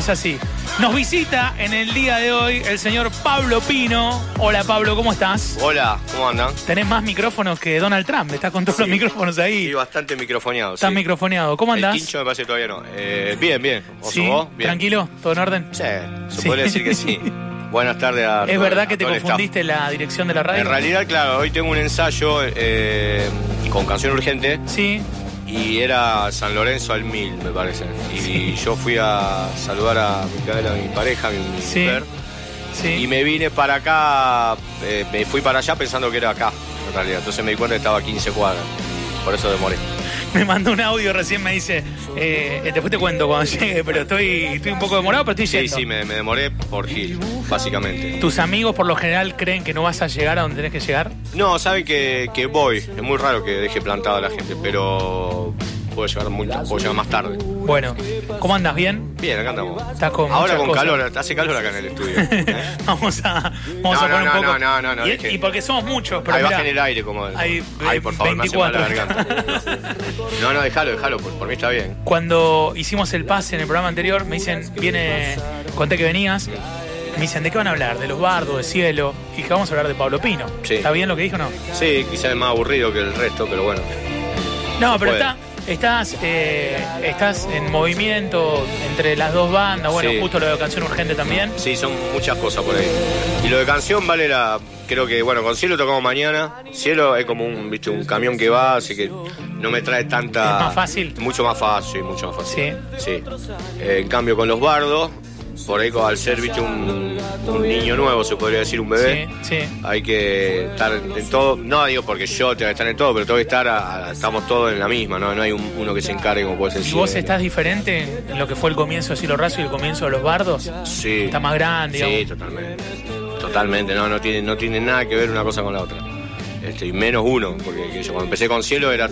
es así. Nos visita en el día de hoy el señor Pablo Pino. Hola Pablo, ¿cómo estás? Hola, ¿cómo andan? Tenés más micrófonos que Donald Trump, estás con todos los micrófonos ahí. Sí, bastante microfoneado. Estás sí. microfoneado. ¿Cómo El andás? quincho me parece que todavía no. Eh, bien, bien. ¿Vos ¿Sí? vos? Bien. ¿Tranquilo? ¿Todo en orden? Sí, se podría decir que sí. Buenas tardes a ¿Es verdad a que te el staff. confundiste la dirección de la radio? En realidad, claro, hoy tengo un ensayo eh, con canción urgente Sí. Y era San Lorenzo al mil, me parece. Y yo fui a saludar a Micaela, mi pareja, mi Sí. mujer. Sí. Y me vine para acá, eh, me fui para allá pensando que era acá, en realidad. Entonces me di cuenta que estaba a 15 cuadras. Por eso demoré. Me mandó un audio recién, me dice, eh, después te cuento cuando llegue, pero estoy, estoy un poco demorado, pero estoy Sí, yendo. sí, me, me demoré por Gil, básicamente. ¿Tus amigos por lo general creen que no vas a llegar a donde tenés que llegar? No, saben que, que voy. Es muy raro que deje plantada a la gente, pero puedo llegar, mucho, puedo llegar más tarde. Bueno, ¿cómo andas? ¿Bien? Bien, acá andamos. Estás con Ahora con cosas. calor, hace calor acá en el estudio. ¿eh? vamos a, vamos No, a poner no, un poco. no, no, no, y, porque somos muchos, pero Ahí bajen el aire como... hay Ay, por favor, me hace mal la 24. garganta. No, no, déjalo, déjalo, por, por mí está bien. Cuando hicimos el pase en el programa anterior, me dicen, viene, conté que venías, me dicen, ¿de qué van a hablar? ¿De los bardos, de cielo? Y dije, vamos a hablar de Pablo Pino. Sí. ¿Está bien lo que dijo o no? Sí, quizás es más aburrido que el resto, pero bueno. No, pero puede. está, estás, eh, estás en movimiento entre las dos bandas, bueno, Sí. justo lo de Canción Urgente también. Sí, son muchas cosas por ahí. Y lo de canción vale la. Creo que, bueno, con Cielo tocamos mañana. Cielo es como un, viste, un camión que va, así que no me trae tanta. ¿Es más fácil? Mucho más fácil, mucho más fácil. Sí. Sí. Eh, en cambio, con los bardos, por ahí, al ser, viste, un, un niño nuevo, se podría decir, un bebé. Sí, sí. Hay que estar en todo, no digo porque yo tengo que estar en todo, pero tengo que estar, a- a- estamos todos en la misma, ¿no? No hay un- uno que se encargue como puede ser ¿Y vos estás diferente en lo que fue el comienzo de Cielo Raso y el comienzo de los bardos? Sí. Está más grande, Sí, digamos. totalmente. Totalmente, no, no tiene, no tiene nada que ver una cosa con la otra. Este, y menos uno, porque que yo cuando empecé con Cielo era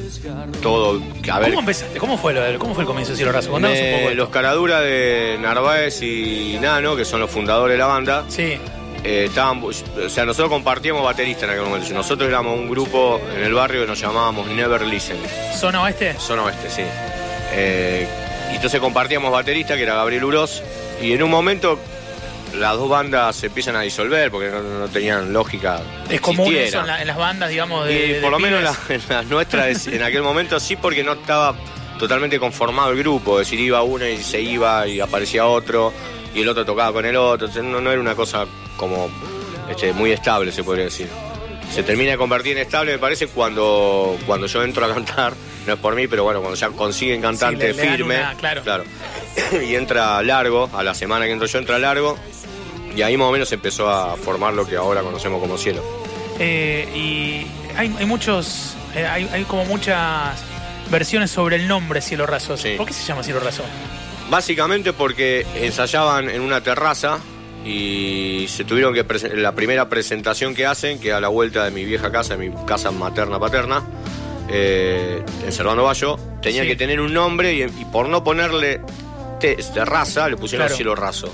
todo. que, A ver, ¿Cómo empezaste? ¿Cómo fue, lo ¿Cómo fue el comienzo de Cielo Raso? Contanos me- un poco. los esto. caraduras de Narváez y Nano, que son los fundadores de la banda, Sí, eh, estaban, o sea, nosotros compartíamos baterista en aquel momento. Nosotros éramos un grupo en el barrio que nos llamábamos Never Listen. ¿zona oeste? Zona Oeste, sí. Eh, y entonces compartíamos baterista, que era Gabriel Uroz, y en un momento las dos bandas se empiezan a disolver porque no, no tenían lógica. Es común eso en, la- en las bandas, digamos, de. Y de por lo menos en la- las nuestras, en aquel momento sí, porque no estaba totalmente conformado el grupo. Es decir, iba uno y se iba y aparecía otro, y el otro tocaba con el otro. Entonces no, no era una cosa como este, muy estable, se podría decir. Se termina de convertir en estable, me parece, cuando, cuando yo entro a cantar. No es por mí, pero bueno, cuando ya consiguen cantante Sí, le- le dan firme. una- claro. y entra largo, a la semana que entro yo entra largo. Y ahí más o menos empezó a formar lo que ahora conocemos como cielo. Eh, y hay, hay muchos. eh, hay, hay como muchas versiones sobre el nombre Cielo Raso. Sí. ¿Por qué se llama Cielo Raso? Básicamente porque ensayaban en una terraza y se tuvieron que la primera presentación que hacen, que a la vuelta de mi vieja casa, de mi casa materna paterna, eh, en Servando Bayo, tenía Sí. que tener un nombre y, y por no ponerle te- terraza le pusieron Claro. cielo raso.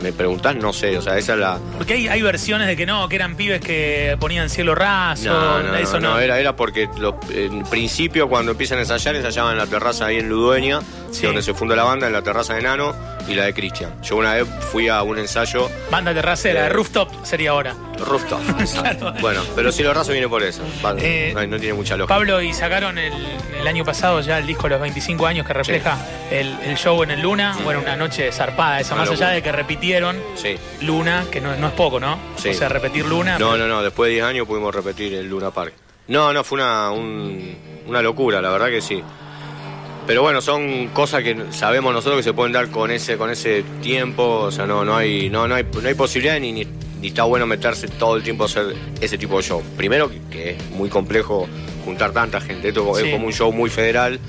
Me preguntás, no sé, o sea, esa es la. Porque hay, hay versiones de que no, que eran pibes que ponían cielo raso. No, no, eso no, no. era, era porque lo- en principio cuando empiezan a ensayar, ensayaban en la terraza ahí en Ludueña, Sí. donde se funda la banda, en la terraza de Nano y la de Cristian. Yo una vez fui a un ensayo Banda terracera, Eh, rooftop sería ahora. Rooftop. Claro. Bueno, pero si lo raso viene por eso. Va, Eh, no, no tiene mucha lógica. Pablo, y sacaron el, el año pasado ya el disco los 25 años que refleja el, el show en el Luna. Bueno, una noche zarpada esa, Una más allá de que repitieron Sí. Luna, que no, no es poco, ¿no? Sí. O sea, repetir Luna. No, pero- no, no, después de 10 años pudimos repetir el Luna Park. No, no, fue una, un- una locura, la verdad que sí. Pero bueno, son cosas que sabemos nosotros que se pueden dar con ese, con ese tiempo, o sea, no, no hay, no, no hay, no hay posibilidad ni, ni, ni está bueno meterse todo el tiempo a hacer ese tipo de show. Primero que, es muy complejo juntar tanta gente, esto Sí. es como un show muy federal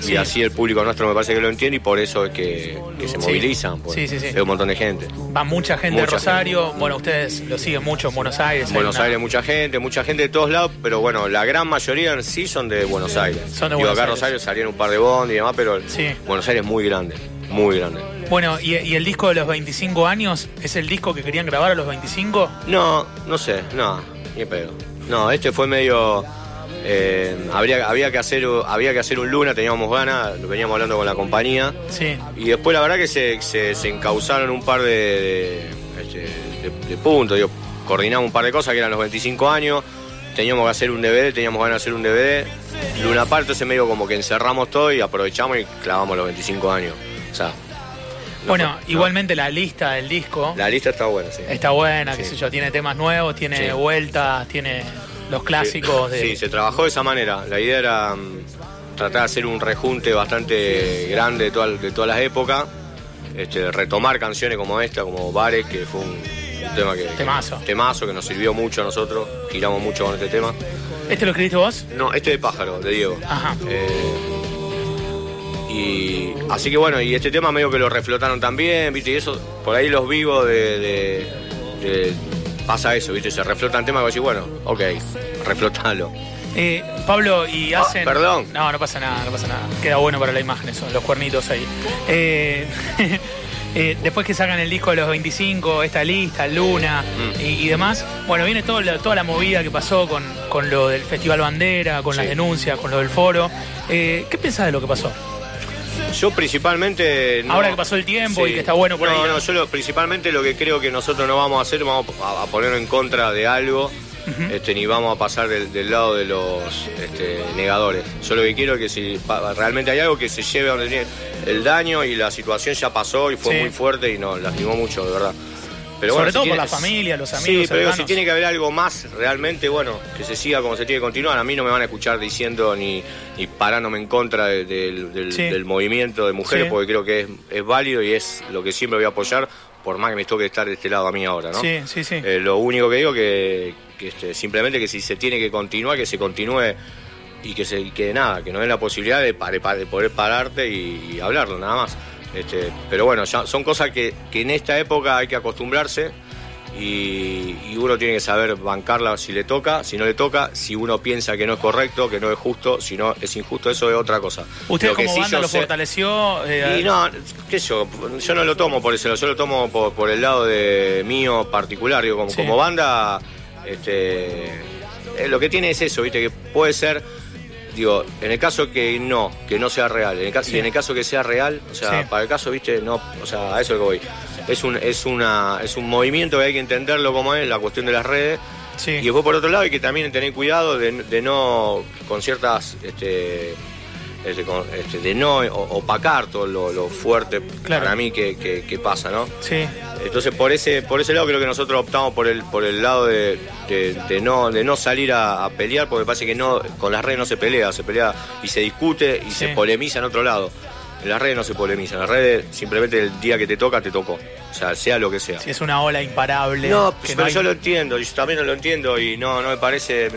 Sí. y así el público nuestro me parece que lo entiende y por eso es que, que se Sí. movilizan, pues. Sí, sí, sí. es un montón de gente. Va mucha gente de Mucha Rosario. Bueno, ustedes lo siguen mucho en Buenos Aires. En hay Buenos una- Aires mucha gente, mucha gente de todos lados, pero bueno, la gran mayoría en sí son de Buenos Aires. Son de Digo, Buenos acá Aires. Rosario salieron un par de bond y demás, pero. Buenos Aires es muy grande, muy grande. Bueno, y, y el disco de los 25 años es el disco que querían grabar a los 25. No, no sé, no, ni pedo. No, este fue medio Eh, habría, había, que hacer, había que hacer un luna, teníamos ganas, lo veníamos hablando con la compañía. Sí. Y después la verdad que se, se, se encauzaron un par de, de, este, de- de puntos, digo, coordinamos un par de cosas que eran los 25 años, teníamos que hacer un DVD, teníamos ganas de hacer un DVD. Luna Park, entonces medio como que encerramos todo y aprovechamos y clavamos los 25 años. O sea, Bueno, fue- no. igualmente la lista del disco La lista está buena, sí. está buena, qué Sí. sé yo, tiene temas nuevos, tiene Sí. vueltas, tiene los clásicos Sí, de... Sí, se trabajó de esa manera. La idea era mm, tratar de hacer un rejunte bastante grande de, toda- de todas las épocas. Este, retomar canciones como esta, como Bares, que fue un, un tema que. Temazo. Temazo que nos sirvió mucho a nosotros. Giramos mucho con este tema. ¿Este lo escribiste vos? No, este de Pájaro, de Diego. Ajá. Eh, y así que bueno, y este tema medio que lo reflotaron también, viste, y eso, por ahí los vivos de, de- de- pasa eso, viste, se reflotan temas y vos decís, bueno, ok, reflotalo. Eh, Pablo, y hacen... Ah, perdón. No, no pasa nada, no pasa nada. Queda bueno para la imagen eso, los cuernitos ahí. Eh, eh, después que sacan el disco de los 25, esta lista, Luna Mm. y, y demás, bueno, viene todo la- toda la movida que pasó con, con lo del Festival Bandera, con las denuncias, con lo del foro. Eh, ¿Qué pensás de lo que pasó? Yo principalmente... no- Ahora que pasó el tiempo y que está bueno por no, ahí, ¿no? No, yo lo- principalmente lo que creo que nosotros no vamos a hacer, vamos a, a ponernos en contra de algo, este, ni vamos a pasar del, del lado de los este, negadores. Yo lo que quiero es que si pa- realmente hay algo que se lleve a donde tiene el daño y la situación ya pasó y fue Sí. muy fuerte y nos lastimó mucho, de verdad. Pero Sobre bueno, si todo por la familia, los Sí, amigos, pero digo, si tiene que haber algo más, realmente, bueno, que se siga como se tiene que continuar. A mí no me van a escuchar diciendo ni, ni parándome en contra de- del, del- Sí. del movimiento de mujeres, Sí. porque creo que es, es válido y es lo que siempre voy a apoyar, por más que me toque estar de este lado a mí ahora, ¿no? Sí, sí, sí. Eh, lo único que digo que, que, este, simplemente que si se tiene que continuar, que se continúe y que se que nada, que nos den la posibilidad de, de poder pararte y, y hablarlo, nada más. Este, pero bueno, ya son cosas que, que en esta época hay que acostumbrarse y, y uno tiene que saber bancarla si le toca, si no le toca, si uno piensa que no es correcto, que no es justo, si no es injusto, eso es otra cosa. ¿Ustedes Lo que como sí banda lo sé- fortaleció? eh, y no, qué sé yo, yo no lo tomo por eso, yo lo tomo por, por el lado de mío particular, digo, como, Sí. como banda, este, eh, lo que tiene es eso, viste, que puede ser, digo, en el caso que no, que no sea real, en el caso, Sí. y en el caso que sea real, o sea, Sí. para el caso, viste, no, o sea, a eso es lo que voy. Es un, es una, es un movimiento que hay que entenderlo como es, la cuestión de las redes. sí. Y después por otro lado hay que también tener cuidado de, de no, con ciertas, este, de no opacar todo lo, lo fuerte Claro. para mí que, que- que pasa, ¿no? sí. Entonces por ese, por ese lado creo que nosotros optamos por el, por el lado de, de- de no, de no salir a, a pelear, porque parece que no, con las redes no se pelea, se pelea y se discute y Sí. se polemiza en otro lado. En las redes no se polemiza, en las redes simplemente el día que te toca, te tocó. O sea, sea lo que sea. Sí, es una ola imparable. No, pero hay- yo lo entiendo, y yo también lo entiendo y no, no me parece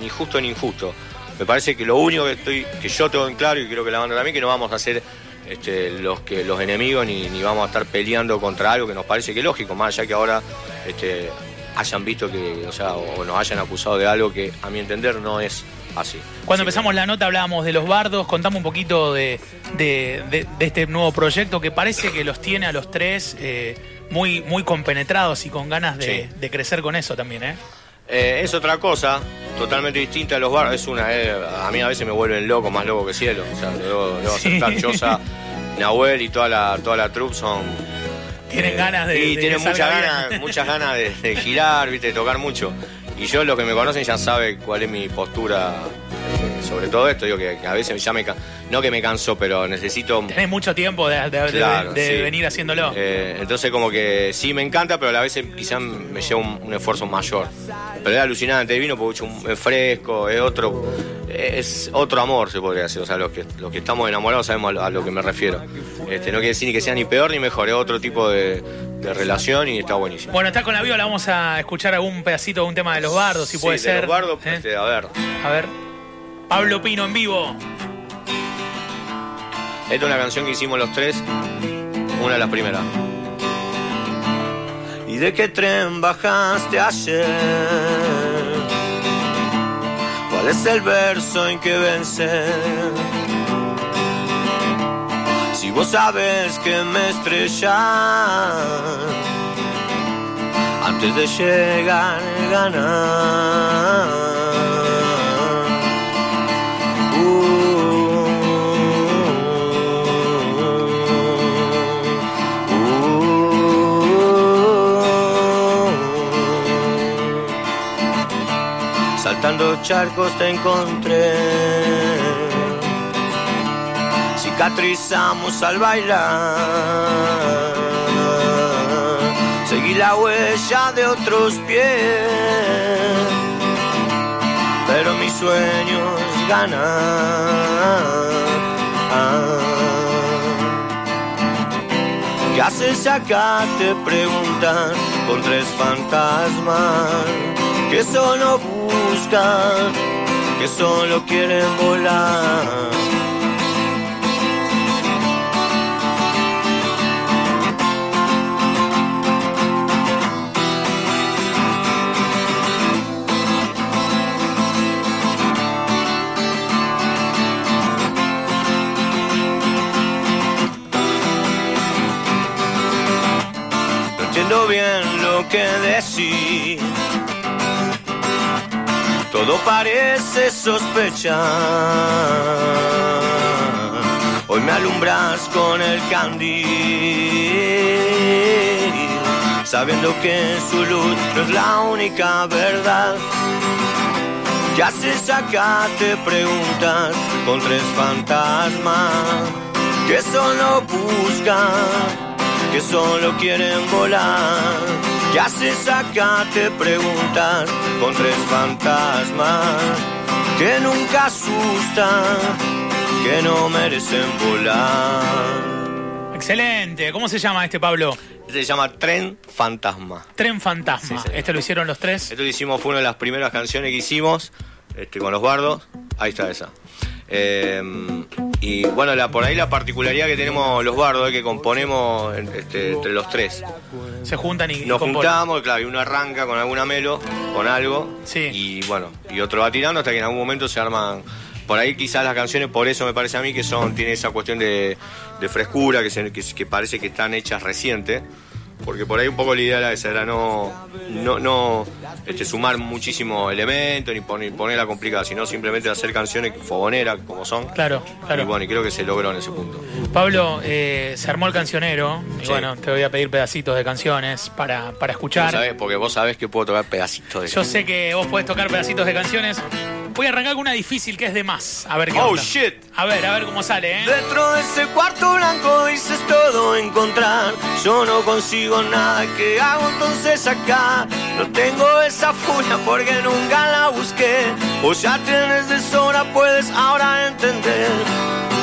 ni justo ni injusto. Me parece que lo único que estoy, que yo tengo en claro y creo que la banda también, que no vamos a ser este, los que los enemigos ni, ni vamos a estar peleando contra algo que nos parece que es lógico, más allá que ahora este, hayan visto que, o sea, o nos hayan acusado de algo que a mi entender no es así. Cuando Así empezamos la nota hablábamos de los bardos, contame un poquito de, de- de- de este nuevo proyecto que parece que los tiene a los tres eh, muy, muy compenetrados y con ganas de, Sí. de crecer con eso también, ¿eh? Eh, es otra cosa, totalmente distinta a los barrios. Es una, eh, a mí a veces me vuelven loco, más loco que cielo. O sea, debo, debo Sí. aceptar, Chosa, Nahuel y toda la, toda la troupe son. Tienen eh, ganas de- Y de tienen muchas ganas, muchas ganas de, de girar, viste, de tocar mucho. Y yo, los que me conocen ya saben cuál es mi postura sobre todo esto. Digo que, que a veces ya me. No que me canso, pero necesito. Tenés mucho tiempo de, de- de- Claro, de sí. venir haciéndolo. Eh, entonces como que sí me encanta, pero a la vez quizás me lleva un, un esfuerzo mayor. Pero es alucinante, el vino porque es fresco, es otro, es otro amor se podría decir. O sea, los que, los que estamos enamorados sabemos a lo, a lo que me refiero. Este, no quiere decir ni que sea ni peor ni mejor, es otro tipo de, de relación y está buenísimo. Bueno, está con la viola, vamos a escuchar algún pedacito de un tema de los bardos, si Sí, puede de ser. los bardos, ¿eh? este, a ver, A ver. Pablo Pino en vivo. esta es una canción que hicimos los tres, una de las primeras. ¿Y de qué tren bajaste ayer? ¿Cuál es el verso en que vencer? Si vos sabes que me estrellas antes de llegar a ganar. Cruzando charcos te encontré. Cicatrizamos al bailar, seguí la huella de otros pies, pero mis sueños ganan. ¿Qué haces acá? Te preguntan con tres fantasmas que solo buscan, que solo quieren volar. bien lo que decís. Todo parece sospechar. Hoy me alumbras con el candil, sabiendo que su luz no es la única verdad. ¿Qué haces acá? Te preguntas con tres fantasmas que solo buscan que solo quieren volar. ¿Qué haces acá? Te preguntan con tres fantasmas que nunca asustan, que no merecen volar. Excelente. ¿Cómo se llama este Pablo? Este se llama Tren Fantasma. Tren Fantasma. este lo hicieron los tres. Esto lo hicimos, fue una de las primeras canciones que hicimos este, con los bardos. Ahí está esa. Eh, y bueno, la, por ahí la particularidad que tenemos los bardos es que componemos este, entre los tres. Se juntan y Nos juntamos, claro, y uno arranca con alguna melo, con algo. Sí. Y bueno, y otro va tirando hasta que en algún momento se arman. Por ahí quizás las canciones, por eso me parece a mí que son, tiene esa cuestión de, frescura, que, que parece que están hechas recientes porque por ahí un poco la idea era esa, era no, no, no este, sumar muchísimo elemento ni poner, ponerla complicada, sino simplemente hacer canciones fogoneras como son. Claro, claro. Y bueno, y creo que se logró en ese punto. Pablo, eh, se armó el cancionero, y bueno, te voy a pedir pedacitos de canciones para, para escuchar. Porque vos sabés que puedo tocar pedacitos de Yo sé que vos podés tocar pedacitos de canciones. Voy a arrancar con una difícil que es de más. A ver qué Oh, shit. A ver, a ver cómo sale, ¿eh? Dentro de ese cuarto blanco dices todo encontrar. Yo no consigo nada que hago entonces acá. No tengo esa furia porque nunca la busqué. O ya tienes de sobra, puedes ahora entender.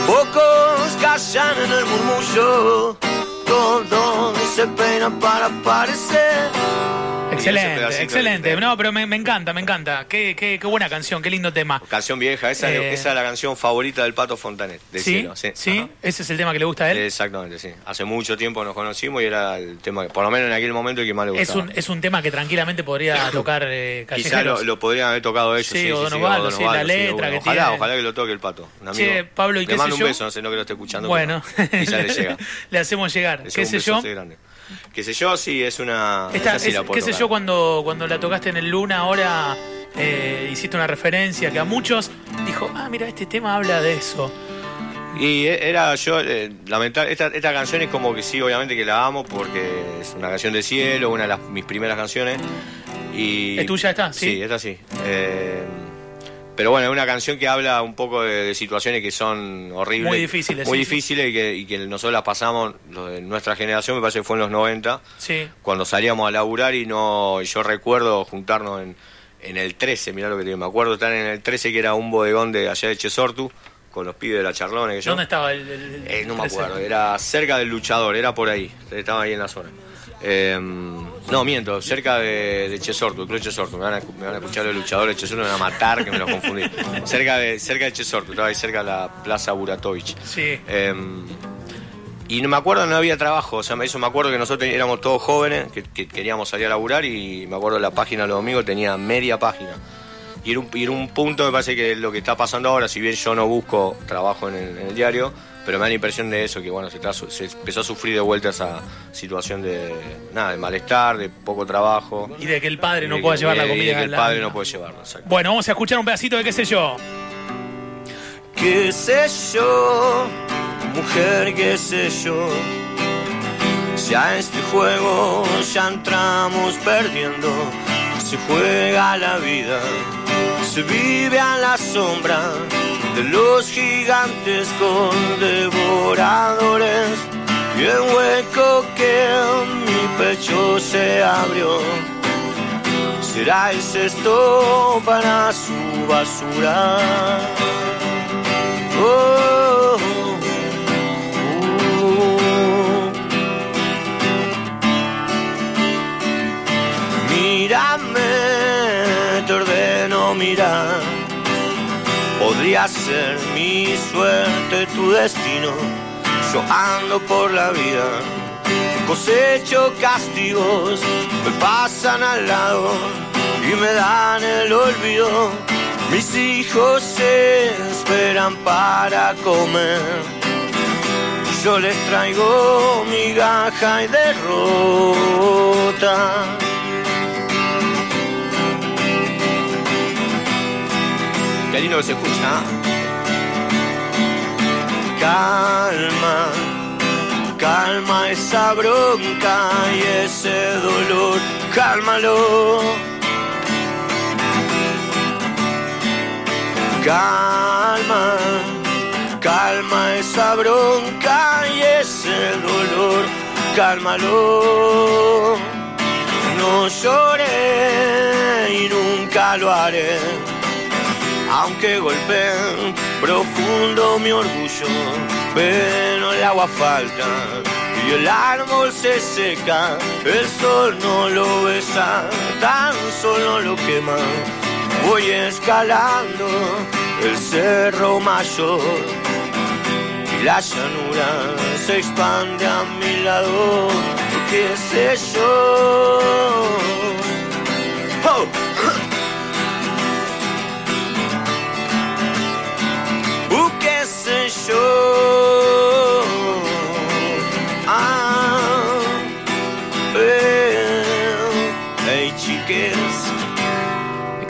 Pocos callan en el murmullo. Todos se peinan para aparecer. Excelente, excelente. No, pero me, encanta, me encanta. Qué, qué, buena canción, qué lindo tema. Canción vieja, esa, es, esa es la canción favorita del Pato Fontanet, de ¿Sí? Sí, ese es el tema que le gusta a él. Exactamente, sí. Hace mucho tiempo nos conocimos y era el tema, que, por lo menos en aquel momento, el que más le gustaba. Es un, es un tema que tranquilamente podría tocar eh, Quizá lo, podrían haber tocado ellos. Sí, o Don Osvaldo, sí, la letra que ojalá, tiene. Ojalá que lo toque el Pato. Un amigo. Che, Pablo, ¿y qué sé mando un beso, no sé, no que lo esté escuchando. Bueno, quizá le llega. le hacemos llegar. ¿Qué sé yo? Qué sé yo, sí, es una. qué sé yo, cuando, cuando la tocaste en el Luna, ahora eh, hiciste una referencia que a muchos dijo, ah, mira, este tema habla de eso. Y e, era yo, eh, lamentable, esta, esta, canción es como que sí, obviamente que la amo porque es una canción de cielo, una de las, mis primeras canciones. Y, ¿Es tuya esta? Sí, sí esta sí. Eh, pero bueno, es una canción que habla un poco de, situaciones que son horribles. Muy difíciles. Muy difíciles Y, que, nosotros las pasamos, nuestra generación me parece que fue en los 90, sí. cuando salíamos a laburar y no yo recuerdo juntarnos en, en el 13, mirá lo que te me acuerdo estar en el 13 que era un bodegón de allá de Chesortu con los pibes de la. Que yo, ¿Dónde estaba el, eh, No me acuerdo, era cerca del luchador, era por ahí, estaba ahí en la zona. Em, no, miento, cerca de, de Chesortu, Club Chesortu. Me van, a, me van a escuchar los luchadores de Chesortu, me van a matar, que me los confundí. cerca de, cerca de Chesortu, estaba ahí cerca de la Plaza Buratovich. Sí. Em, y no me acuerdo, no había trabajo, o sea, eso me acuerdo que nosotros éramos todos jóvenes, que, queríamos salir a laburar y me acuerdo la página de los domingos tenía media página. Y era, un, punto, me parece que lo que está pasando ahora, si bien yo no busco trabajo en el diario, pero me da la impresión de eso, que bueno, se, empezó a sufrir de vuelta esa situación de nada, de malestar, de poco trabajo. Y de que el padre no pueda llevar la comida. Y de que el padre no puede llevarlo, exacto. Bueno, vamos a escuchar un pedacito de qué sé yo. Qué sé yo, mujer, qué sé yo. Si a este juego ya entramos perdiendo, se juega la vida se vive a la sombra de los gigantes con devoradores y el hueco que en mi pecho se abrió será el cesto para su basura. Oh, oh. Mírame, te ordeno mirar. Podría ser mi suerte tu destino. Yo ando por la vida, cosecho castigos, me pasan al lado y me dan el olvido. Mis hijos se esperan para comer. Yo les traigo migaja y derrota. Se escucha. Calma, calma esa bronca y ese dolor, cálmalo. Calma, calma esa bronca y ese dolor, cálmalo. No lloré y nunca lo haré aunque golpeen profundo mi orgullo, pero el agua falta y el árbol se seca, el sol no lo besa, tan solo lo quema. Voy escalando el cerro mayor y la llanura se expande a mi lado, qué sé yo. Oh.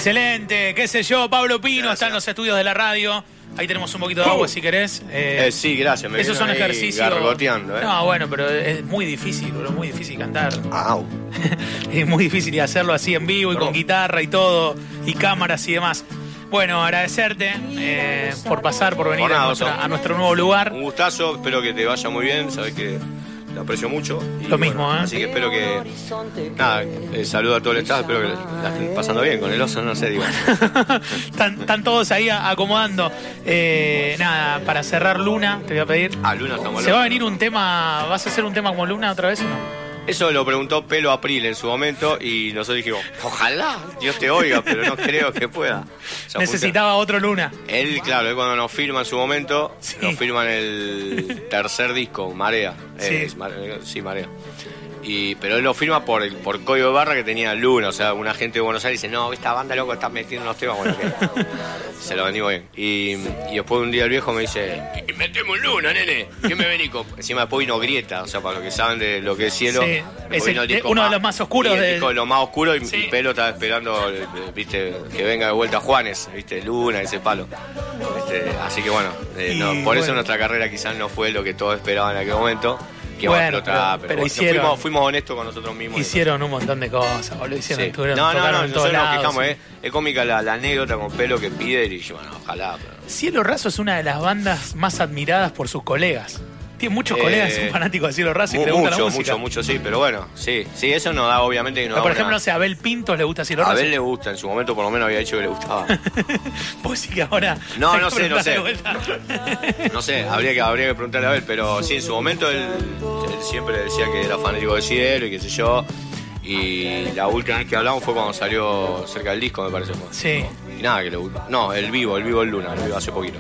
Excelente, qué sé yo, Pablo Pino está en los estudios de la radio. Ahí tenemos un poquito de agua si querés. Eh, Eh, sí, gracias. Me esos son ejercicios. ¿eh? No, bueno, pero es muy difícil, bro, muy difícil cantar. Au. es muy difícil y hacerlo así en vivo y con guitarra y todo, y cámaras y demás. Bueno, agradecerte eh, por pasar, por venir Por nada, a, nuestra- a nuestro nuevo lugar. Un gustazo, espero que te vaya muy bien, sabes que aprecio mucho. Y Lo mismo, ¿eh? Así que espero que. Nada, eh, saludo a todo el staff, espero que la estén pasando bien con el oso, no sé, digo. están, están todos ahí acomodando. Eh, nada, para cerrar Luna, te voy a pedir. Ah, Luna estamos ¿Se va a venir un tema, vas a hacer un tema como Luna otra vez o no? Eso lo preguntó Pelo April en su momento y nosotros dijimos, ojalá Dios te oiga, pero no creo que pueda. Necesitaba otro Luna. Él, claro, él cuando nos firma en su momento, Sí. nos firman el tercer disco, Marea. Sí. Eh, es Mare- sí, Marea. Y, pero él lo firma por el por código de barra que tenía Luna. O sea, una gente de Buenos Aires dice, no, esta banda loco está metiendo unos temas. Bueno, que se lo vendimos bien. Y, y después un día el viejo me dice, metemos Luna, nene. ¿Qué me venís con? Encima después vino Grieta, o sea, para los que saben de lo que es cielo. Sí, es el- uno de los más oscuros y el de- disco de lo más oscuro y, Sí. y Pelo estaba esperando, viste, que venga de vuelta Juanes, viste, Luna, ese palo. Este, así que bueno, eh, no, por bueno. eso nuestra carrera quizás no fue lo que todos esperaban en aquel momento. Que Bueno, iba a explotar, pero- pero, pero bueno, hicieron- fuimos, fuimos honestos con nosotros mismos. Hicieron un montón de cosas, boludo. Hicieron, Sí. estuvieron- No, no, no, nosotros nos quejamos, sí. eh. Es cómica la, la anécdota con pelo que pide y dije, bueno, ojalá. Pero... Cielo Raso es una de las bandas más admiradas por sus colegas. Tiene muchos Eh, colegas que son fanáticos de Cielo Raso y Mu- le gusta la mucho, música. mucho, mucho, sí, pero bueno, sí, sí, eso nos da, obviamente, que nos Pero, da por una- ejemplo, no sé, a Abel Pintos le gusta Cielo a Raso. Abel le gusta, en su momento por lo menos había dicho que le gustaba. Pues sí que ahora. No, no sé, no sé. No sé, habría que, habría que preguntarle a Abel, pero sí, en su momento él, él siempre decía que era fanático de Cielo y qué sé yo. Y la última vez que hablamos fue cuando salió cerca del disco, me parece. Sí, Y nada, que le gustó. No, el vivo, el vivo el Luna, el vivo hace poquito.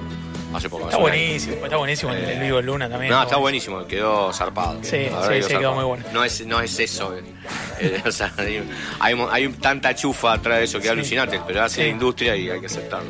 Hace poco. está buenísimo. Está buenísimo el, el vivo de Luna también. No, está buenísimo, quedó zarpado. Sí, sí, que sí, quedó muy bueno. No es, no es eso. eh. Eh, o sea, hay, hay, hay tanta chufa atrás de eso que es Sí. alucinante, pero hace la industria y hay que aceptarlo.